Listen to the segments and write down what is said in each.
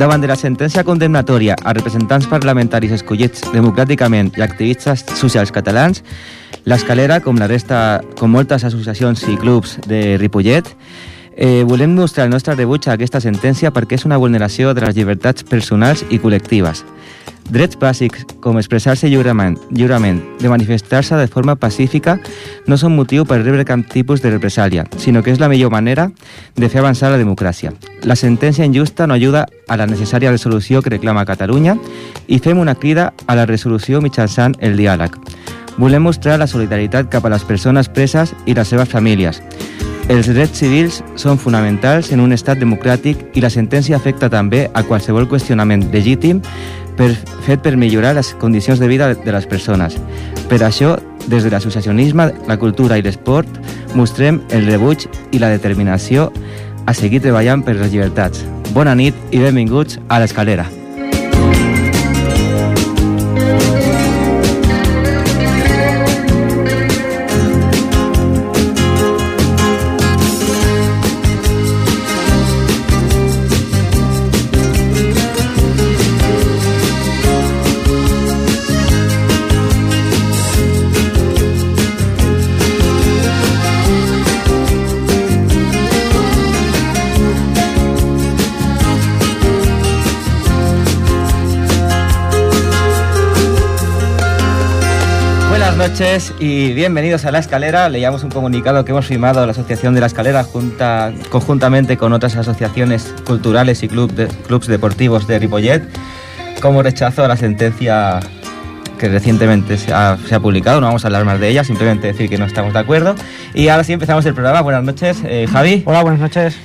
Davant de la sentència condemnatòria a representants parlamentaris escollits democràticament i activistes socials catalans, l'Escalera, com la resta, com moltes associacions i clubs de Ripollet, eh, volem mostrar el nostre rebuig a aquesta sentència perquè és una vulneració de les llibertats personals i col·lectives. Drets bàsics com expressar-se lliurement, lliurement, de manifestar-se de forma pacífica, no són motiu per rebre cap tipus de represàlia, sinó que és la millor manera de fer avançar la democràcia. La sentència injusta no ajuda a la necessària resolució que reclama Catalunya i fem una crida a la resolució mitjançant el diàleg. Volem mostrar la solidaritat cap a les persones preses i les seves famílies. Els drets civils són fonamentals en un estat democràtic i la sentència afecta també a qualsevol qüestionament legítim per, fet per millorar les condicions de vida de les persones. Per això, des de l'associacionisme, la cultura i l'esport, mostrem el rebuig i la determinació a seguir treballant per les llibertats. Bona nit i benvinguts a l'Escalera. Noches y bienvenidos a La Escalera. Leíamos un comunicado que hemos firmado la Asociación de La Escalera junta, conjuntamente con otras asociaciones culturales y club de- clubs deportivos de Ripollet como rechazo a la sentencia que recientemente se ha, se ha publicado. No vamos a hablar más de ella, simplemente decir que no estamos de acuerdo. Y ahora sí empezamos el programa. Buenas noches, eh, Javi. Hola, buenas noches.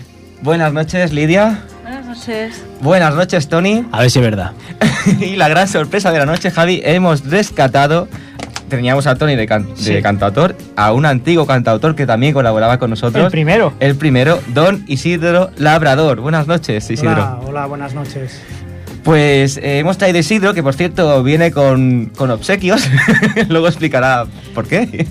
Buenas noches, Lidia. Buenas noches. Buenas noches, Tony. A ver si es verdad. y la gran sorpresa de la noche, Javi, hemos rescatado, teníamos a Tony de, can- de cantautor, a un antiguo cantautor que también colaboraba con nosotros. El primero. El primero, don Isidro Labrador. Buenas noches, Isidro. Hola, hola, buenas noches. Pues eh, hemos traído Isidro, que por cierto viene con, con obsequios, luego explicará por qué.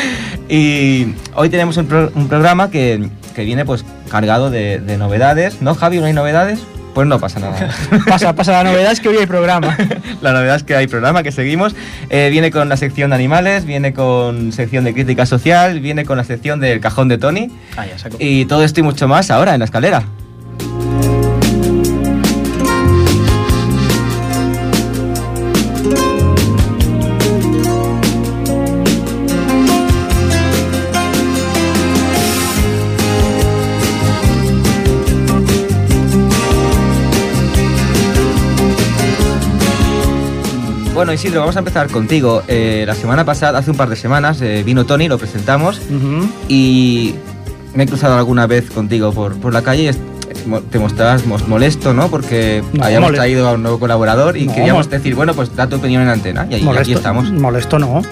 y hoy tenemos un, pro- un programa que, que viene pues cargado de, de novedades, ¿no, Javi? ¿No hay novedades? Pues no pasa nada. Pasa, pasa, la novedad es que hoy hay programa. La novedad es que hay programa que seguimos. Eh, viene con la sección de animales, viene con sección de crítica social, viene con la sección del cajón de Tony. Ah, ya saco. Y todo esto y mucho más ahora en la escalera. Bueno, Isidro, vamos a empezar contigo. Eh, la semana pasada, hace un par de semanas, eh, vino Tony, lo presentamos y me he cruzado alguna vez contigo por, por la calle te mostrabas mos- molesto, ¿no? Porque No, habíamos traído a un nuevo colaborador y No, queríamos mol- decir, bueno, pues da tu opinión en antena y, ahí- aquí estamos. molesto no.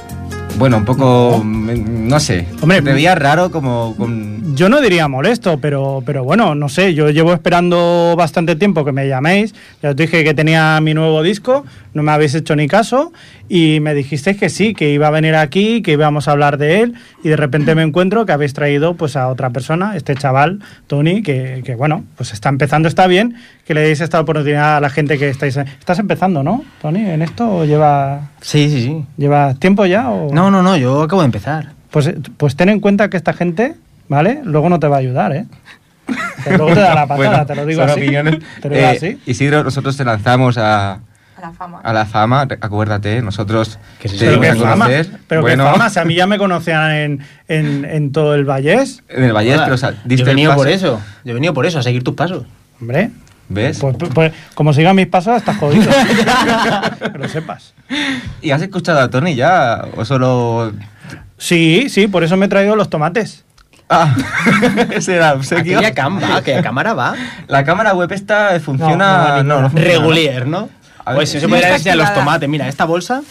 Bueno, un poco, mm, no sé, Hombre, te veía raro como con... Yo no diría molesto, pero, pero bueno, no sé, yo llevo esperando bastante tiempo que me llaméis. Ya os dije que tenía mi nuevo disco, no me habéis hecho ni caso y me dijisteis que sí, que iba a venir aquí, que íbamos a hablar de él y de repente me encuentro que habéis traído pues a otra persona, este chaval, Tony, que, que, bueno, pues está empezando, está bien, que le deis esta oportunidad a la gente que estáis... Estás empezando, ¿no, Tony, en esto o lleva, Sí, sí, sí. lleva tiempo ya? O... No, no, no, yo acabo de empezar. Pues, pues ten en cuenta que esta gente, ¿vale? Luego no te va a ayudar, ¿eh? Que luego te da la patada, Bueno, te lo digo son así. opiniones. Te lo digo Eh, así. Isidro, nosotros te lanzamos a, A la fama. a la fama, acuérdate, nosotros Que sí, te Pero fama, conocer. pero bueno, qué fama, si a mí ya me conocían en, en, en todo el Vallés, En el Joder, pero o sea, yo diste he el venido paso. por eso. Yo he venido por eso, a seguir tus pasos. hombre. ¿Ves? Pues, pues, como sigan mis pasos, estás jodido. que lo sepas. ¿Y has escuchado a Tony ya? ¿O solo.? Sí, sí, por eso me he traído los tomates. Ah, ese era obsequio. Aquella aquella cámara va. La cámara web esta funciona. No, no, No, no, no, funciona. Regulier, ¿no? A ver, Pues si se puede decir a los tomates. Mira, esta bolsa,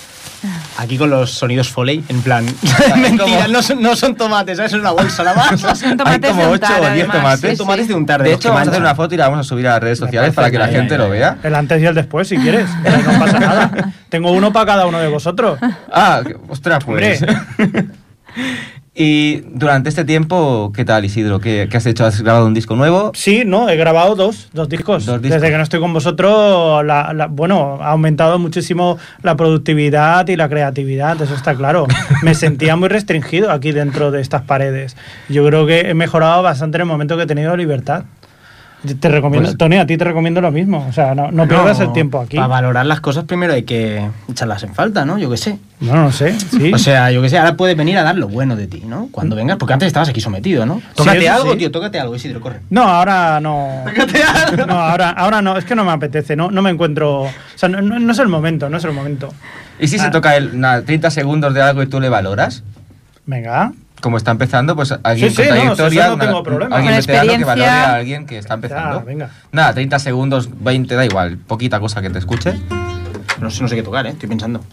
aquí con los sonidos Foley, en plan. como- Mentira, no son, no son tomates, ¿sabes? es una bolsa nada más. Son Hay tomates como de 8 untar, o 10 además, tomates. sí, tomates sí. de untar De los hecho, vamos a hacer una foto y la vamos a subir a las redes sociales para que la gente lo vea. El antes y el después, si quieres. No pasa nada. Tengo uno para cada uno de vosotros. Ah, ostras, pues. Y durante este tiempo, ¿qué tal, Isidro? ¿Qué, qué has hecho? ¿Has grabado un disco nuevo? Sí, no, he grabado dos, dos discos. Dos discos. Desde que no estoy con vosotros, la- la- bueno, ha aumentado muchísimo la productividad y la creatividad, eso está claro. Me sentía muy restringido aquí dentro de estas paredes. Yo creo que he mejorado bastante en el momento que he tenido libertad. Te recomiendo, Pues- Tony, a ti te recomiendo lo mismo. O sea, no, no pierdas el tiempo aquí. Para valorar las cosas primero hay que echarlas en falta, ¿no? Yo qué sé. No, no sé. Sí. O sea, yo qué sé, ahora puedes venir a dar lo bueno de ti, ¿no? Cuando vengas, porque antes estabas aquí sometido, ¿no? Tócate algo, sí. tío, tócate algo, Isidro, corre. No, ahora no. No, ahora, ahora no, es que no me apetece, no, no me encuentro. O sea, no, no- es el momento, no es el momento. ¿Y si se Ah. toca el, nada, 30 segundos de algo y tú le valoras? Venga. Como está empezando, pues alguien Sí, sí, con no, trayectoria, eso no una- tengo problema. alguien Con veterano que valore a alguien que está empezando. Ya, venga. Nada, 30 segundos, 20, da igual, poquita cosa que te escuche. No sé, no sé qué tocar, ¿eh? Estoy pensando.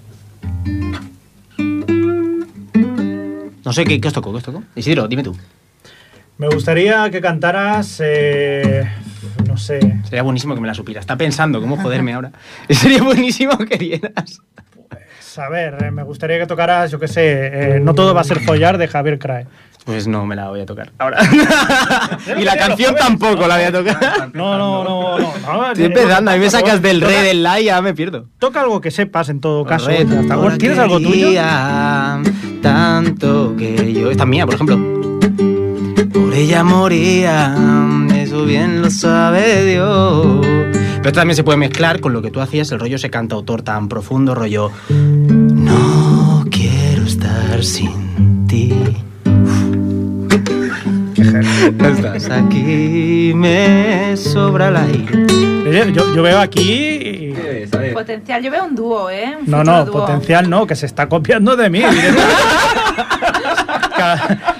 No sé, ¿qué, qué os tocó? ¿Qué os tocó? Isidro, dime tú. Me gustaría que cantaras. eh, no sé. Sería buenísimo que me la supieras. Está pensando cómo joderme ahora. Sería buenísimo que dieras. Pues, A ver, eh, me gustaría que tocaras, yo qué sé, eh, No todo va a ser follar de Javier Crae. Pues no me la voy a tocar ahora. Y la canción tampoco la voy a tocar. No, no, no, no. no, Estoy eh, empezando, a mí me sacas del re, del la y ya me pierdo. Toca algo que sepas en todo caso. ¿Tienes algo tuyo? Tanto que yo. Esta es mía, por ejemplo. Por ella moría, eso bien lo sabe Dios. Pero esto también se puede mezclar con lo que tú hacías, el rollo ese cantautor tan profundo, rollo. No quiero estar sin ti. No estás aquí, me sobra el aire. Yo, yo veo aquí. Potencial, yo veo un dúo, ¿eh? Un No, no, dúo. potencial no, que se está copiando de mí.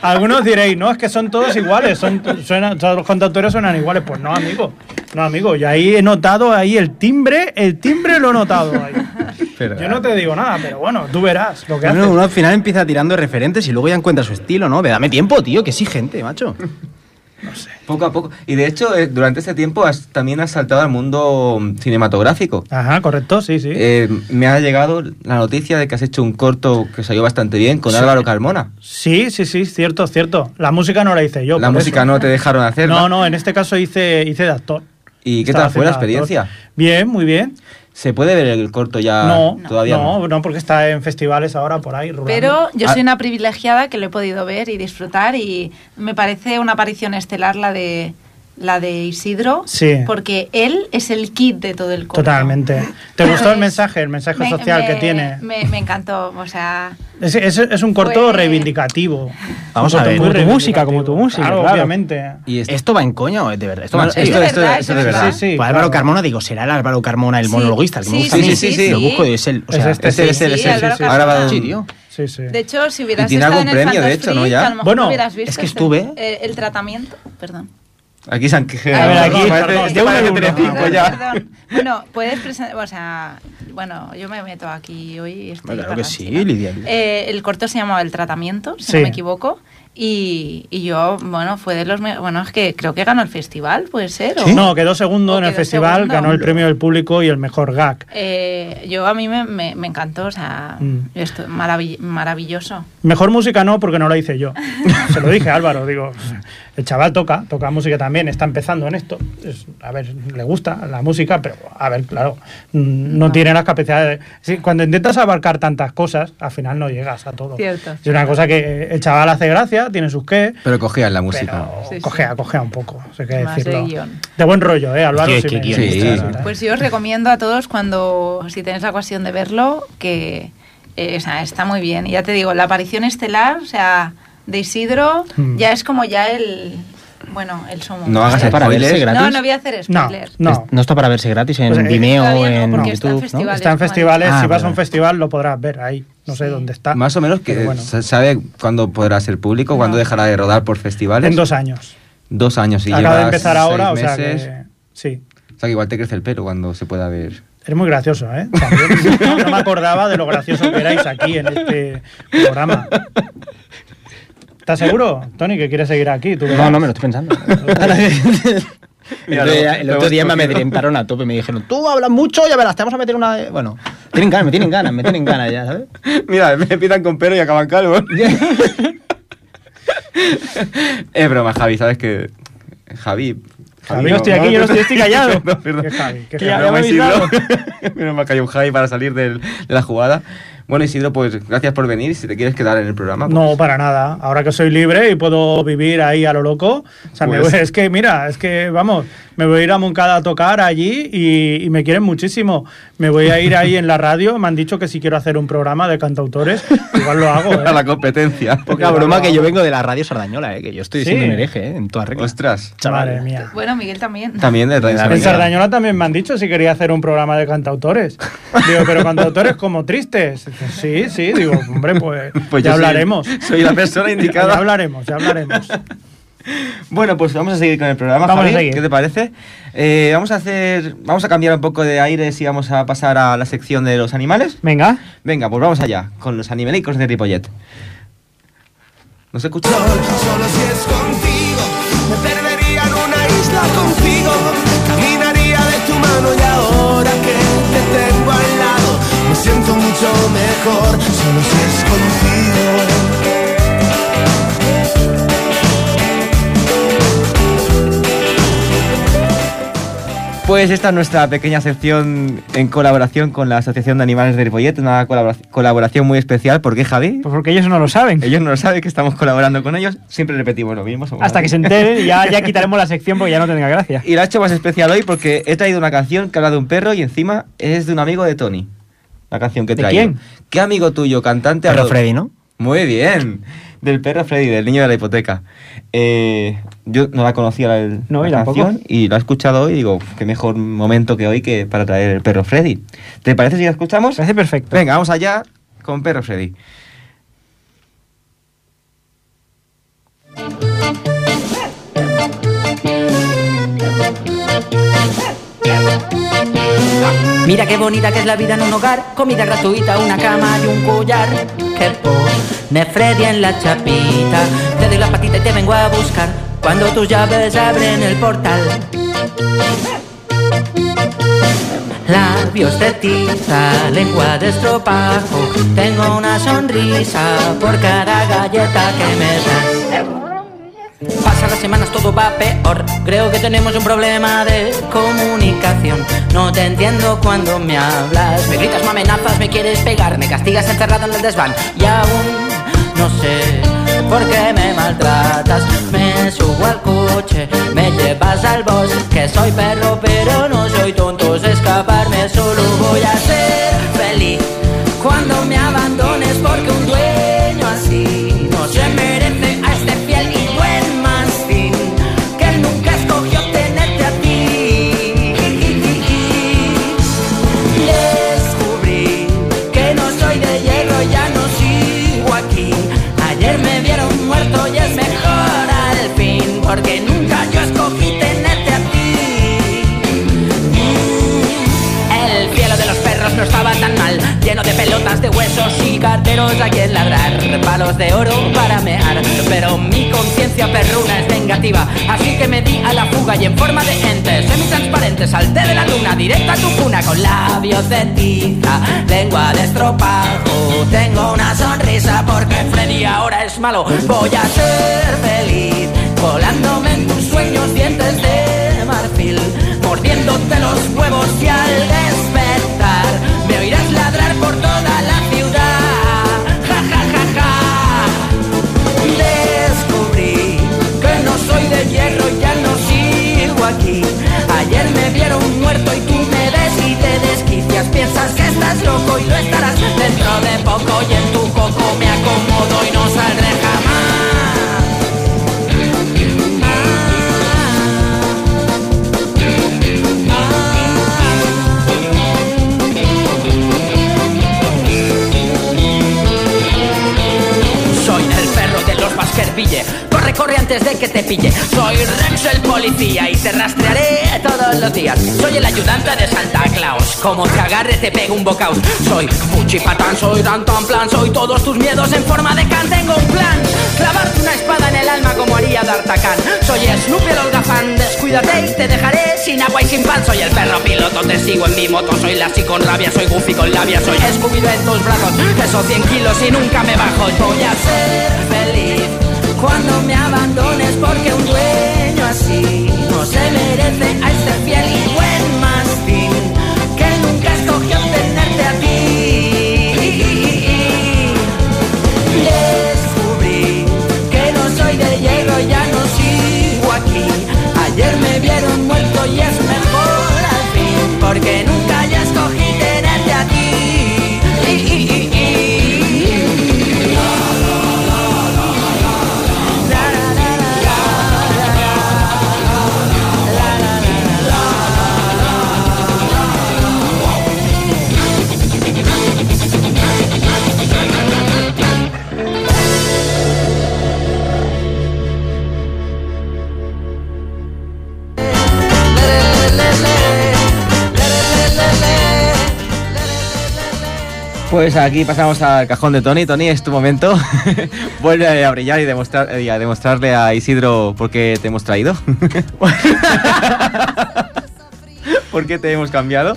Algunos diréis, no, es que son todos iguales, son, todos los cantautores suenan iguales. Pues no, amigo, no, amigo. Y ahí he notado ahí el timbre, el timbre lo he notado ahí. Yo no te digo nada, pero bueno, tú verás lo que haces. Uno, al final empieza tirando referentes y luego ya encuentra su estilo, ¿no? Ve, Dame tiempo, tío, que exigente, macho. Poco a poco. Y de hecho, eh, durante este tiempo has- también has saltado al mundo cinematográfico. Ajá, correcto, sí, sí. Eh, me ha llegado la noticia de que has hecho un corto que salió bastante bien con Sí. Álvaro Carmona. Sí, sí, sí, cierto, cierto. La música no la hice yo. la música eso. no te dejaron hacer. No, no, en este caso hice, hice de actor. ¿Y qué tal fue la experiencia? Bien, muy bien. ¿Se puede ver el corto ya no, todavía? no, no, porque está en festivales ahora por ahí. rulando. Pero yo Ah. soy una privilegiada que lo he podido ver y disfrutar y me parece una aparición estelar la de la de Isidro, Sí. porque él es el kit de todo el corto. Totalmente. ¿Te gustó el mensaje, el mensaje me- social me- que tiene? Me, me encantó, o sea, Es, es- es un corto Fue- reivindicativo. Vamos a ver. Como tu música, como tu música, Claro, claro. obviamente. Y es- ¿Esto va en coña o es de verdad? Esto va en No, serio. esto, Es esto, verdad, esto es de verdad. Sí, sí. Pues Álvaro claro. Carmona, digo, será el Álvaro Carmona el Sí. monologuista, el que me Sí, gusta sí, sí, sí. Lo busco y es él. O Es sea, este, Es él, es sí, Ahora va de sí. Sí, sí. de hecho, si hubieras tiene estado algún en el premio, de hecho, ¿no? Free, Ya. a lo mejor Bueno, hubieras visto es que este- estuve- eh, el tratamiento, perdón. Aquí se han A ver, quejado. aquí, perdón, de uno. Telecinco Perdón, ya. perdón. Bueno, puedes presentar, o sea, bueno, yo me meto aquí hoy. y Estoy Claro que sí, Lidia. Eh, el corto se llamaba El Tratamiento, si Sí. no me equivoco. Y, y yo, bueno, fue de los... Bueno, es que creo que ganó el festival, puede ser. o- No, quedó segundo ¿O en el festival, segundo? ganó el premio del público y el mejor gag. Eh, yo a mí me, me- me encantó, o sea, Mm. esto, maravill- maravilloso. Mejor música no, porque no la hice yo. Se lo dije a Álvaro, digo, el chaval toca, toca música también, está empezando en esto. Es- a ver, le gusta la música, pero a ver, claro, mm, no, tiene las capacidades. Sí, cuando intentas abarcar tantas cosas, al final no llegas a todo. Cierto, Es una cosa que el chaval hace gracia, tiene sus qué, Pero cogías la música. pero Sí, sí. cogea, cogea un poco, sé qué Más de decirlo. guion. De buen rollo, ¿eh, Álvaro? Qué- si qué me- guionista, Sí. Pues yo os recomiendo a todos cuando, si tenéis la ocasión de verlo, que eh, o sea, está muy bien. Y ya te digo, la aparición estelar, o sea, de Isidro, Hmm. ya es como ya el, bueno, el sumo. No hagas ¿Está para verse gratis? No, no voy a hacer No, spoilers. no. No está para verse gratis en Pues, eh, Vimeo no, en en YouTube, ¿no? festivales. Está en festivales, Ah, si vas a un festival lo podrás ver ahí. No sé Sí. dónde está. Más o menos que bueno. sabe cuándo podrá ser público, cuándo dejará de rodar por festivales. En dos años. Dos años y Acaba de empezar ahora, o sea que... Sí. O sea que igual te crece el pelo cuando se pueda ver. Eres muy gracioso, ¿eh? También. No, no me acordaba de lo gracioso que erais aquí en este programa. ¿Estás seguro, Tony, que quieres seguir aquí? Tú No, no, me lo estoy pensando. Mira, el, otro día- lo- el otro día me amedrentaron a tope. Me dijeron, tú hablas mucho, ya verás, te vamos a meter una. de-". Bueno, tienen ganas, me tienen ganas, me tienen ganas ya, ¿sabes? Mira, me empiezan con pelo y acaban calvos. es broma, Javi, ¿sabes que Javi... Javi, yo estoy aquí, yo no estoy- estoy callado. Perdón, perdón. ¿Qué Javi? ¿Qué Que Javi? ya me ¿Ya me Isidro. habéis Menos mal que hay un Javi para salir del- de la jugada. Bueno, Isidro, pues gracias por venir. Si te quieres quedar en el programa... pues- No, para nada. Ahora que soy libre y puedo vivir ahí a lo loco. O sea, me Pues- es que, mira, es que, vamos, me voy a ir a Moncada a tocar allí y, y me quieren muchísimo. Me voy a ir ahí en la radio. Me han dicho que si quiero hacer un programa de cantautores, igual lo hago. ¿eh? a la competencia. Poca broma que yo vengo de la radio sardañola, ¿eh? que yo estoy Sí. siendo un hereje, ¿eh? en toda regla. Ostras. chaval. Madre mía. Bueno, Miguel también. También de Radio En Sardañola. También me han dicho si quería hacer un programa de cantautores. Digo, pero cantautores como tristes. Sí, sí, digo, hombre, pues, Pues ya yo soy- hablaremos. Soy la persona Ya indicada. hablaremos, ya hablaremos. Bueno, pues vamos a seguir con el programa, Vamos a Javi. seguir. ¿Qué te parece? Eh, vamos a hacer, vamos a cambiar un poco de aires y vamos a pasar a la sección de los animales. Venga. Venga, pues vamos allá con los animalicos de Ripollet. ¿Nos escucha? Solo si es contigo, me perdería en una isla contigo. Caminaría de tu mano y ahora que te tengo al lado, me siento mucho mejor. Solo si es contigo. Pues esta es nuestra pequeña sección en colaboración con la Asociación de Animales de Ripollet, una colabora- colaboración muy especial. ¿Por qué, Javi? Pues porque ellos no lo saben. Ellos no lo saben que estamos colaborando con ellos, siempre repetimos lo mismo. Hasta que se enteren y ya, ya quitaremos la sección porque ya no tendrá gracia. Y la he hecho más especial hoy porque he traído una canción que habla de un perro y encima es de un amigo de Tony. La canción que he ¿De traído. quién? ¿Qué amigo tuyo, cantante? Perro Freddy, ¿no? Muy bien. Del perro Freddy, del niño de la hipoteca. Eh, yo no la conocía la, No, la yo tampoco. canción y la he escuchado hoy y digo, qué mejor momento que hoy que para traer el perro Freddy. ¿Te parece si la escuchamos? Parece perfecto. Venga, vamos allá con perro Freddy. Mira qué bonita que es la vida en un hogar, comida gratuita, una cama y un collar. Que pone Freddy en la chapita, te doy la patita y te vengo a buscar. Cuando tus llaves abren el portal. Labios de tiza, lengua de estropajo, tengo una sonrisa por cada galleta que me das. Pasan las semanas, todo va peor. Creo que tenemos un problema de comunicación. No te entiendo cuando me hablas. Me gritas, me amenazas, me quieres pegar. Me castigas encerrado en el desván. Y aún no sé por qué me maltratas. Me subo al coche, me llevas al bosque. Soy perro, pero no soy tonto. Escaparme, solo voy a ser feliz. Palos de oro para mear. Pero mi conciencia perruna es vengativa, así que me di a la fuga y en forma de ente semitransparente salté de la luna directa a tu cuna con labios de tiza, lengua de. Tengo una sonrisa porque Freddy ahora es malo. Voy a ser feliz volándome en tus sueños dientes de marfil, mordiéndote los huevos y al despertar me oirás ladrar por toda Piensas que estás loco y lo estarás dentro de poco y en tu coco me acomodo y no saldré jamás. Soy el perro de los Baskerville. Corre, corre antes de que te pille. Soy el policía y te rastrearé todos los días. Soy el ayudante de Santa Claus. Como te agarre, te pego un bocaos. Soy Puchipatán, soy tan plan. Soy todos tus miedos en forma de can. Tengo un plan. Clavarte una espada en el alma como haría D'Artagnan. Soy Snoopy el holgazán. Descuídate y te dejaré sin agua y sin pan. Soy el perro piloto, te sigo en mi moto. Soy Lassie con rabia, soy Goofy con labia. Soy Scooby en tus brazos. Peso 100 kilos y nunca me bajo. Voy a ser feliz cuando me abandones porque un dueño así no se merece a este fiel y buen mastín que nunca escogió tenerte a ti. Descubrí que no soy de hierro, ya no sigo aquí. Ayer me vieron muerto y es mejor al fin porque nunca Pues aquí pasamos al cajón de Tony. Tony, es tu momento. Vuelve a brillar y, demostrar, y a demostrarle a Isidro por qué te hemos traído. ¿Por qué te hemos cambiado?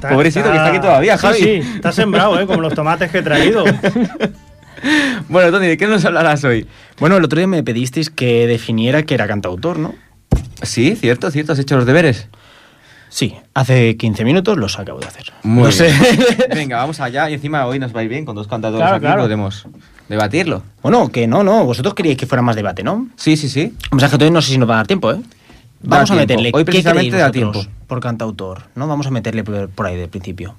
Pobre Isidro, que está aquí todavía, Javi. Sí, sí, está sembrado, ¿eh? Como los tomates que he traído. Bueno, Tony, ¿de qué nos hablarás hoy? Bueno, el otro día me pedisteis que definiera que era cantautor, ¿no? Sí, cierto, cierto, has hecho los deberes. Sí, hace 15 minutos los acabo de hacer. Muy No bien. sé. Venga, vamos allá. Y encima hoy nos va a ir bien con dos cantadores Claro, aquí. claro. Podemos debatirlo. Bueno, que no, no. Vosotros queríais que fuera más debate, ¿no? Sí, sí, sí. O sea, que todavía no sé si nos va a dar tiempo, ¿eh? Da Vamos a tiempo. meterle. Hoy ¿qué precisamente da tiempo. Por cantautor, ¿no? Vamos a meterle por por ahí de principio.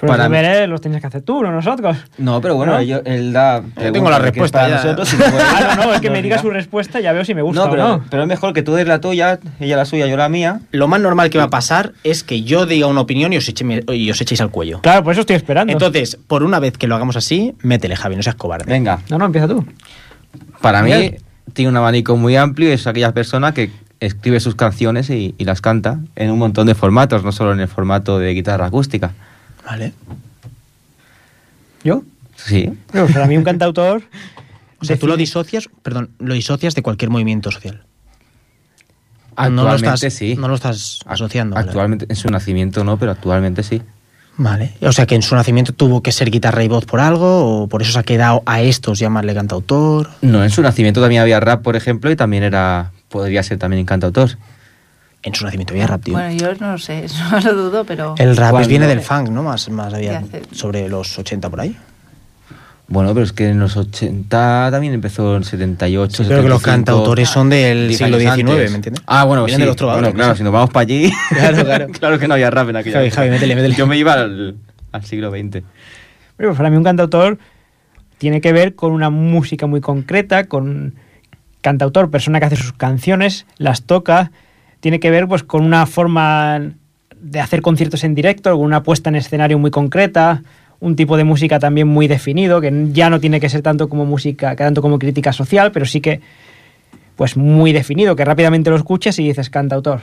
Pero Para los deberes los tenías que hacer tú, no nosotros. No, pero bueno, ¿No? yo- él da. tengo la respuesta para ya. nosotros, y puede- Claro, no, es que me diga su respuesta y ya veo si me gusta No, o pero, no. pero es mejor que tú des la tuya, ella la suya, yo la mía. Lo más normal que va a pasar es que yo diga una opinión y os, eche- y os echéis al cuello. Claro, por eso estoy esperando. Entonces, por una vez que lo hagamos así, métele, Javi, no seas cobarde. Venga, No, no, empieza tú. para mí tiene un abanico muy amplio y es aquella persona que escribe sus canciones y, y las canta en un montón de formatos, no solo en el formato de guitarra acústica. Vale. ¿Yo? Sí. Pero para mí un cantautor... O sea, tú lo disocias, perdón, lo disocias de cualquier movimiento social. no lo Actualmente estás, sí. No lo estás asociando. Actualmente, en su nacimiento no, pero actualmente sí. Vale. O sea, que en su nacimiento tuvo que ser guitarra y voz por algo, o por eso se ha quedado a estos llamarle cantautor. No, en su nacimiento también había rap, por ejemplo, y también era. Podría ser también cantautor. En su nacimiento había rap, tío. Bueno, yo no lo sé, eso lo dudo, pero... El rap ¿Cuándo? viene del funk, ¿no? Más, más había sobre los 80 por ahí. Bueno, pero es que en los 80 también empezó en 78. Sí, pero que los 75, cantauores son del 10 siglo XIX, antes. ¿me entiendes? Ah, bueno, Vienen sí. de los trovadores, Bueno, claro, no si nos vamos para allí. Claro, claro. claro que no había rap en aquella Javi. Javi, métele, métele. Yo me iba al, al siglo XX. Pero para mí un cantautor tiene que ver con una música muy concreta, con cantautor, persona que hace sus canciones, las toca, tiene que ver pues con una forma de hacer conciertos en directo, con una puesta en escenario muy concreta, un tipo de música también muy definido, que ya no tiene que ser tanto como música, que tanto como crítica social, pero sí que pues muy definido, que rápidamente lo escuchas y dices cantautor.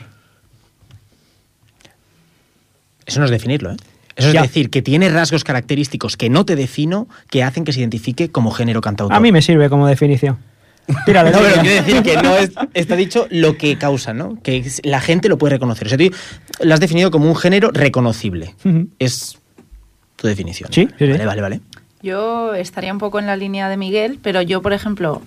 Eso no es definirlo, ¿eh? Eso es decir, que tiene rasgos característicos que no te defino que hacen que se identifique como género cantautor. A mí me sirve como definición. No, pero quiero decir que no es, está dicho lo que causa, ¿no? Que la gente lo puede reconocer. O sea, tú lo has definido como un género reconocible. Es tu definición. Sí, sí, sí. Vale, vale, vale. Yo estaría un poco en la línea de Miguel, pero yo, por ejemplo,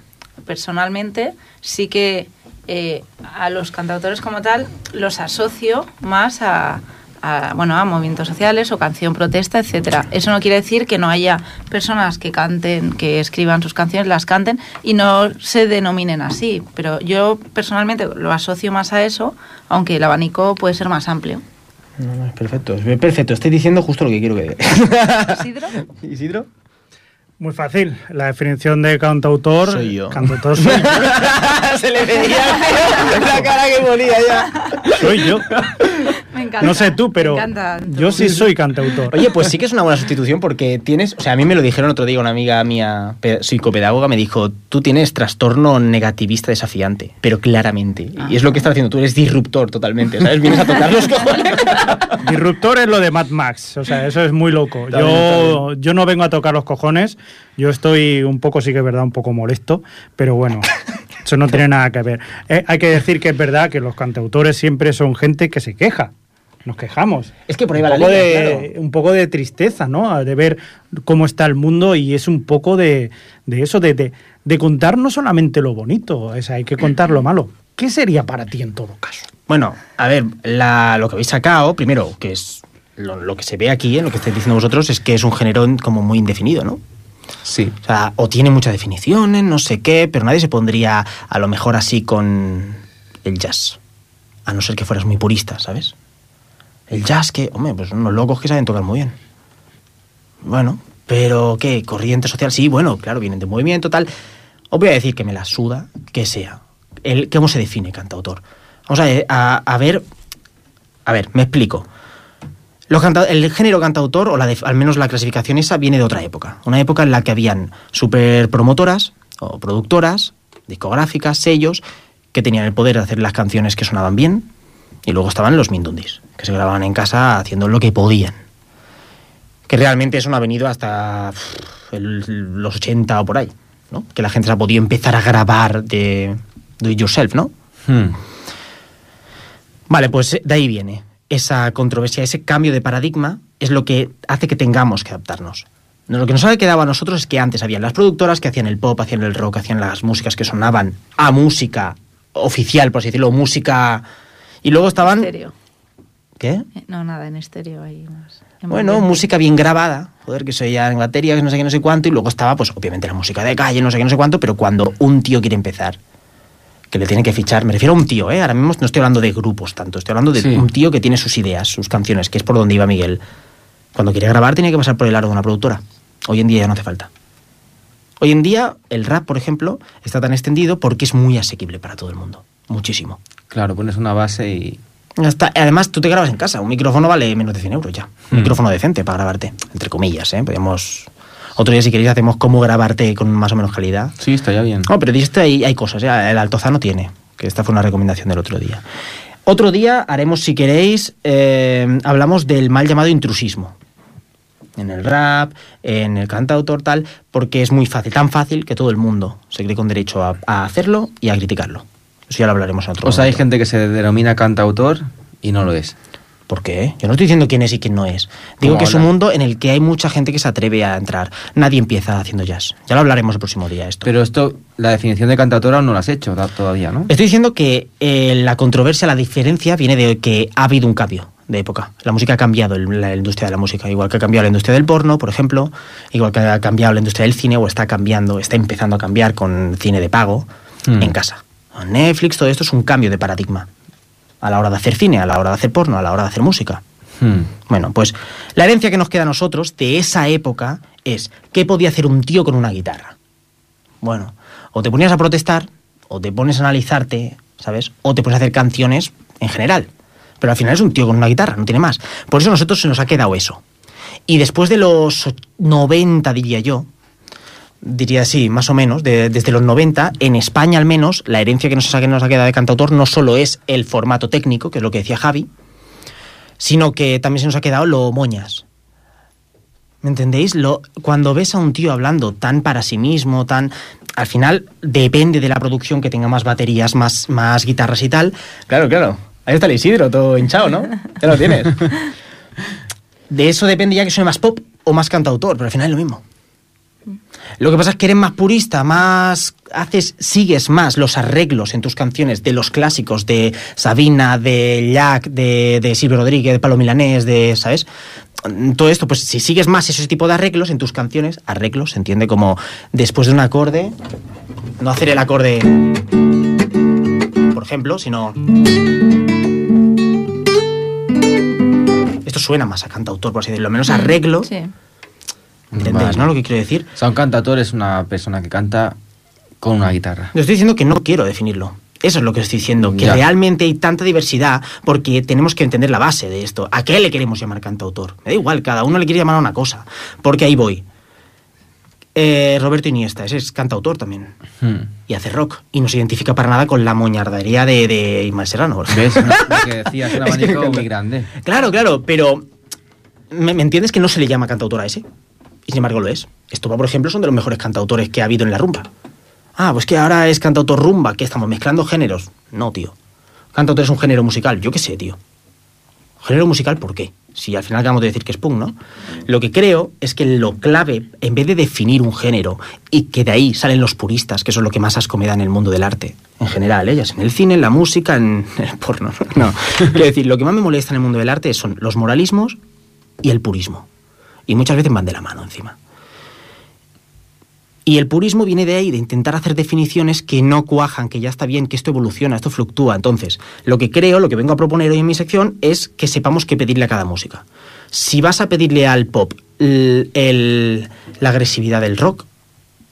personalmente, sí que eh, a los cantautores como tal los asocio más a, a, bueno, a movimientos sociales o canción protesta, etcétera. Eso no quiere decir que no haya personas que canten, que escriban sus canciones, las canten y no se denominen así. Pero yo personalmente lo asocio más a eso, aunque el abanico puede ser más amplio. No, no, es perfecto. Es perfecto. Estoy diciendo justo lo que quiero que diga. ¿Isidro? ¿Isidro? Muy fácil. La definición de cantautor. Soy yo. Cantautor soy yo. Se le veía la cara que ponía ya. soy yo. Encanta, no sé tú, pero yo sí soy cantautor. Oye, pues sí que es una buena sustitución porque tienes, o sea, a mí me lo dijeron otro día una amiga mía, pe- psicopedagoga, me dijo, tú tienes trastorno negativista desafiante, pero claramente. Y es lo que estás haciendo, tú eres disruptor totalmente, ¿sabes? Vienes a tocar los cojones. Disruptor es lo de Mad Max, o sea, eso es muy loco. Está bien, Yo, yo no vengo a tocar los cojones, yo estoy un poco, sí que es verdad, un poco molesto, pero bueno, eso no tiene nada que ver. Eh, hay que decir que es verdad que los cantautores siempre son gente que se queja. Nos quejamos. Es que por ahí va un la poco línea, de, claro. Un poco de tristeza, ¿no? De ver cómo está el mundo y es un poco de, de eso, de, de, de contar no solamente lo bonito, o sea, hay que contar lo malo. ¿Qué sería para ti en todo caso? Bueno, a ver, la- lo que habéis sacado, primero, que es lo, lo que se ve aquí, en lo que estáis diciendo vosotros, es que es un género como muy indefinido, ¿no? Sí. O sea, o tiene muchas definiciones, no sé qué, pero nadie se pondría a lo mejor así con el jazz. A no ser que fueras muy purista, ¿sabes? El jazz que, hombre, pues unos locos que saben tocar muy bien. Bueno, pero ¿qué? Corriente social, sí, bueno, claro, vienen de movimiento, tal. Os voy a decir que me la suda, que sea. El, ¿Cómo se define cantautor? Vamos a, a, ver, a ver, me explico. Los canta- el género cantautor, o la de- al menos la clasificación esa, viene de otra época. Una época en la que habían super promotoras o productoras, discográficas, sellos, que tenían el poder de hacer las canciones que sonaban bien. Y luego estaban los Mindundis, que se grababan en casa haciendo lo que podían. Que realmente eso no ha venido hasta el- los 80 o por ahí, ¿no? Que la gente se ha podido empezar a grabar de do it yourself, ¿no? Hmm. Vale, pues de ahí viene. Esa controversia, ese cambio de paradigma es lo que hace que tengamos que adaptarnos. No, Lo que nos ha quedado a nosotros es que antes habían las productoras que hacían el pop, hacían el rock, hacían las músicas que sonaban a música oficial, por así decirlo, música... Y luego estaban... Estéreo. ¿Qué? Eh, No, nada, en estéreo ahí más. Bueno, música bien grabada, joder, que se oía en batería, que no sé qué, no sé cuánto, y luego estaba, pues obviamente la música de calle, no sé qué, no sé cuánto, pero cuando un tío quiere empezar, que le tiene que fichar, me refiero a un tío, ¿eh? Ahora mismo no estoy hablando de grupos tanto, estoy hablando de Sí. un tío que tiene sus ideas, sus canciones, que es por donde iba Miguel. Cuando quiere grabar tiene que pasar por el aro de una productora. Hoy en día ya no hace falta. Hoy en día el rap, por ejemplo, está tan extendido porque es muy asequible para todo el mundo. Muchísimo. Claro, pones una base y... Además, tú te grabas en casa. Un micrófono vale menos de 100 euros ya. Un Mm. micrófono decente para grabarte. Entre comillas, ¿eh? Podemos... Otro día, si queréis, hacemos cómo grabarte con más o menos calidad. Sí, estaría bien. No, pero hay, hay cosas. ¿eh? El Altozano tiene. Que esta fue una recomendación del otro día. Otro día haremos, si queréis, eh, hablamos del mal llamado intrusismo. En el rap, en el cantautor, tal, porque es muy fácil, tan fácil que todo el mundo se cree con derecho a, a hacerlo y a criticarlo. Eso ya lo hablaremos en otro O sea, hay gente que se denomina cantautor y no lo es. ¿Por qué? Yo no estoy diciendo quién es y quién no es. Digo ¿Cómo que es un mundo en el que hay mucha gente que se atreve a entrar. Nadie empieza haciendo jazz. Ya lo hablaremos el próximo día esto. Pero esto, la definición de cantautor aún no la has hecho da- todavía, ¿no? Estoy diciendo que eh, la controversia, la diferencia viene de que ha habido un cambio de época. La música ha cambiado, la industria de la música, igual que ha cambiado la industria del porno, por ejemplo, igual que ha cambiado la industria del cine o está cambiando, está empezando a cambiar con cine de pago Hmm. en casa. Netflix, todo esto es un cambio de paradigma. A la hora de hacer cine, a la hora de hacer porno, a la hora de hacer música. Hmm. Bueno, pues la herencia que nos queda a nosotros de esa época es ¿qué podía hacer un tío con una guitarra? Bueno, o te ponías a protestar, o te pones a analizarte, ¿sabes? O te pones a hacer canciones en general. Pero al final es un tío con una guitarra, no tiene más. Por eso a nosotros se nos ha quedado eso. Y después de los och- 90, diría yo, diría así, más o menos, de- desde los 90, en España al menos, la herencia que nos ha, que nos ha quedado de cantautor no solo es el formato técnico, que es lo que decía Javi, sino que también se nos ha quedado lo moñas. ¿Me entendéis? Lo, cuando ves a un tío hablando tan para sí mismo, tan... Al final depende de la producción que tenga más baterías, más, más guitarras y tal. Claro, claro. Ahí está el Isidro, todo hinchado, ¿no? Ya lo tienes. De eso depende ya que suene más pop o más cantautor, pero al final es lo mismo. Lo que pasa es que eres más purista, más haces, sigues más los arreglos en tus canciones de los clásicos de Sabina, de Jack, de, de Silvio Rodríguez, de Palo Milanés, de, ¿sabes? Todo esto, pues si sigues más ese tipo de arreglos en tus canciones, arreglos se entiende como después de un acorde, no hacer el acorde, por ejemplo, sino esto suena más a cantautor, por así decirlo, menos arreglo, Sí. ¿Entendéis, Vale. no? Lo que quiero decir. O sea, un cantautor es una persona que canta con una guitarra. Yo estoy diciendo que no quiero definirlo. Eso es lo que estoy diciendo, que Ya. realmente hay tanta diversidad porque tenemos que entender la base de esto. ¿A qué le queremos llamar cantautor? Me da igual, cada uno le quiere llamar a una cosa, porque ahí voy. Eh, Roberto Iniesta, ese es cantautor también, Hmm. y hace rock, y no se identifica para nada con la moñardería de, de Ismael Serrano. ¿Ves? Lo que decías, un abanico muy grande. Claro, claro, pero ¿me, me entiendes que no se le llama cantautor a ese? Y sin embargo lo es. Estopa, por ejemplo, son de los mejores cantautores que ha habido en la rumba. Ah, pues que ahora es cantautor rumba, que estamos mezclando géneros. No, tío. Cantautor es un género musical, yo qué sé, tío. ¿Género musical por qué? Si al final acabamos de decir que es punk, ¿no? Lo que creo es que lo clave, en vez de definir un género, y que de ahí salen los puristas, que eso es lo que más asco me da en el mundo del arte, en general, ellas, en el cine, en la música, en el porno. No, quiero decir, lo que más me molesta en el mundo del arte son los moralismos y el purismo. Y muchas veces van de la mano encima. Y el purismo viene de ahí, de intentar hacer definiciones que no cuajan, que ya está bien, que esto evoluciona, esto fluctúa. Entonces, lo que creo, lo que vengo a proponer hoy en mi sección es que sepamos qué pedirle a cada música. Si vas a pedirle al pop el- el- la agresividad del rock,